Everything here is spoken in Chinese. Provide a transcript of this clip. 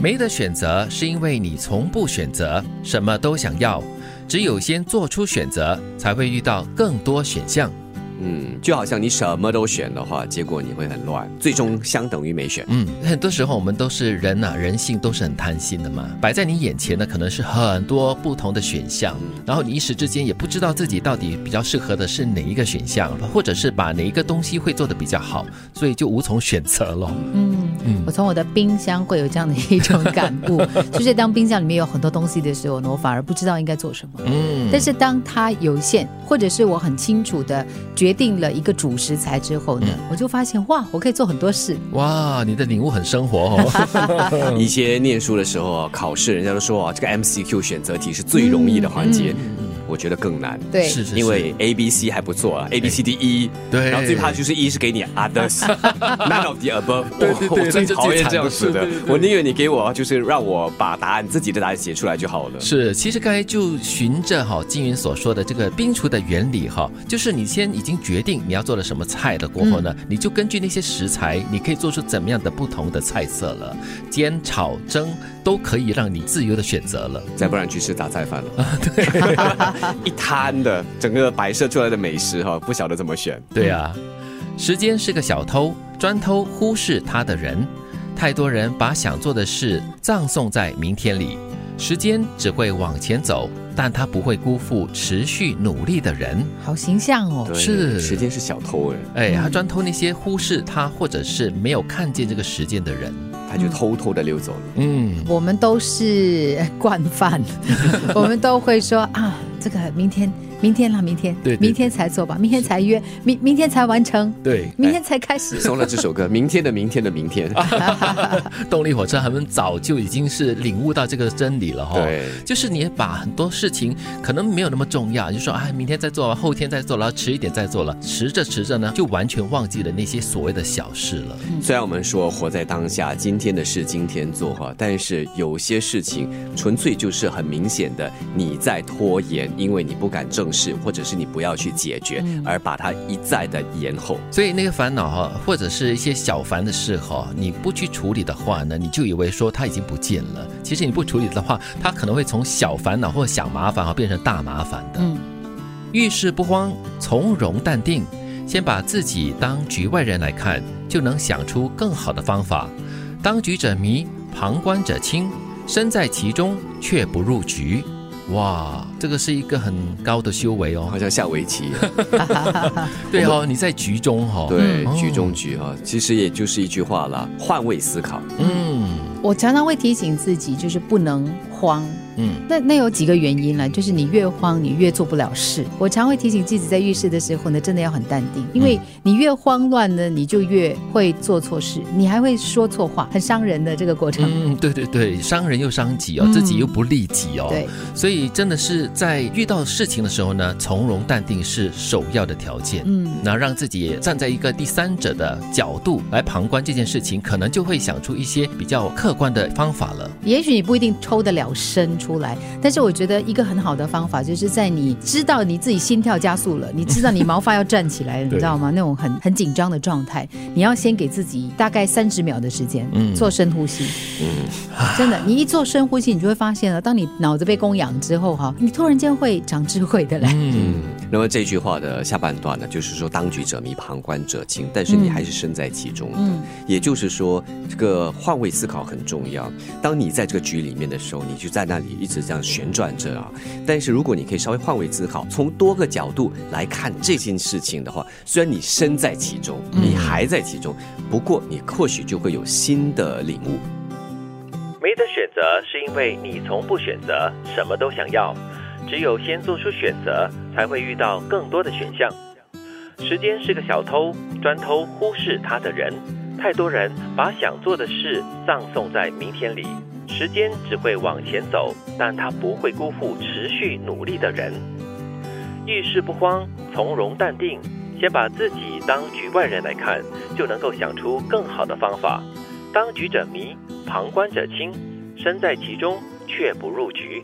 没得选择，是因为你从不选择，什么都想要。只有先做出选择，才会遇到更多选项。嗯，就好像你什么都选的话，结果你会很乱，最终相等于没选。嗯，很多时候我们都是人呐、人性都是很贪心的嘛。摆在你眼前的可能是很多不同的选项，然后你一时之间也不知道自己到底比较适合的是哪一个选项，或者是把哪一个东西会做的比较好，所以就无从选择了。嗯，我从我的冰箱会有这样的一种感悟，就是当冰箱里面有很多东西的时候呢，我反而不知道应该做什么。嗯，但是当它有限，或者是我很清楚的决定了一个主食材之后呢，我就发现哇，我可以做很多事。哇，你的领悟很生活哦。以前念书的时候啊，考试人家都说啊，这个 MCQ 选择题是最容易的环节，我觉得更难。对，是是是，因为 A、B、C 还不错啊，A、B、C、D、E，对。然后最怕就是 E 是给你 others，none of the above，对对对我最讨厌这样子的。我宁愿你给我就是让我把答案自己的答案写出来就好了。是，其实刚才就循着哈金云所说的这个冰厨的原理哈，就是你先已经决定你要做的什么菜了过后呢，你就根据那些食材，你可以做出怎么样的不同的菜色了，煎、炒、蒸都可以让你自由的选择了。再不然去吃杂菜饭了，对，一摊的整个摆设出来的美食哈，不晓得怎么选。对啊，时间是个小偷，专偷忽视他的人。太多人把想做的事葬送在明天里，时间只会往前走，但他不会辜负持续努力的人。好形象哦。对是时间是小偷哎，哎，他专偷那些忽视他或者是没有看见这个时间的人。他就偷偷的溜走了。嗯，我们都是惯犯，我们都会说啊，这个明天，明天了，明天，对对明天才做吧，明天才约，明明天才完成，对，明天才开始。送了这首歌，明天的明天的明天，动力火车他们早就已经是领悟到这个真理了哈。对就是你把很多事情可能没有那么重要，就说哎，明天再做，后天再做然后，迟一点再做了，迟着迟着呢，就完全忘记了那些所谓的小事了。虽然我们说活在当下，今天的事今天做哈，但是有些事情纯粹就是很明显的你在拖延，因为你不敢正视，或者是你不要去解决，而把它一再的延后。所以那个烦恼哈，或者是一些小烦的事哈，你不去处理的话呢，你就以为说它已经不见了。其实你不处理的话，它可能会从小烦恼或小麻烦哈变成大麻烦的。嗯，遇事不慌，从容淡定，先把自己当局外人来看，就能想出更好的方法。当局者迷，旁观者清，身在其中却不入局。哇，这个是一个很高的修为哦好。像下围棋，对哦，你在局中哈、哦。对，嗯局中局哈，其实也就是一句话啦，换位思考。嗯我常常会提醒自己，就是不能慌。嗯，那那有几个原因了，就是你越慌，你越做不了事。我常会提醒自己，在遇事的时候呢，真的要很淡定，因为你越慌乱呢，你就越会做错事，你还会说错话，很伤人的这个过程。嗯，对对对，伤人又伤己哦，嗯自己又不利己哦。对，所以真的是在遇到事情的时候呢，从容淡定是首要的条件。嗯，那让自己站在一个第三者的角度来旁观这件事情，可能就会想出一些比较客观的方法了。也许你不一定抽得了身出来，但是我觉得一个很好的方法，就是在你知道你自己心跳加速了，你知道你毛发要站起来了，你知道吗？那种很很紧张的状态，你要先给自己大概三十秒的时间，嗯做深呼吸。嗯真的，你一做深呼吸，你就会发现了，当你脑子被供养之后哈，你突然间会长智慧的嘞。嗯，那么这句话的下半段呢，就是说当局者迷，旁观者清，但是你还是身在其中的。嗯也就是说，这个换位思考很重要。当你在这个局里面的时候，你就在那里一直这样旋转着啊。但是如果你可以稍微换位思考，从多个角度来看这件事情的话，虽然你身在其中，你还在其中，不过你或许就会有新的领悟。没得选择，是因为你从不选择，什么都想要。只有先做出选择，才会遇到更多的选项。时间是个小偷，专偷忽视它的人。太多人把想做的事葬送在明天里，时间只会往前走，但它不会辜负持续努力的人。遇事不慌，从容淡定，先把自己当局外人来看，就能够想出更好的方法。当局者迷，旁观者清，身在其中却不入局。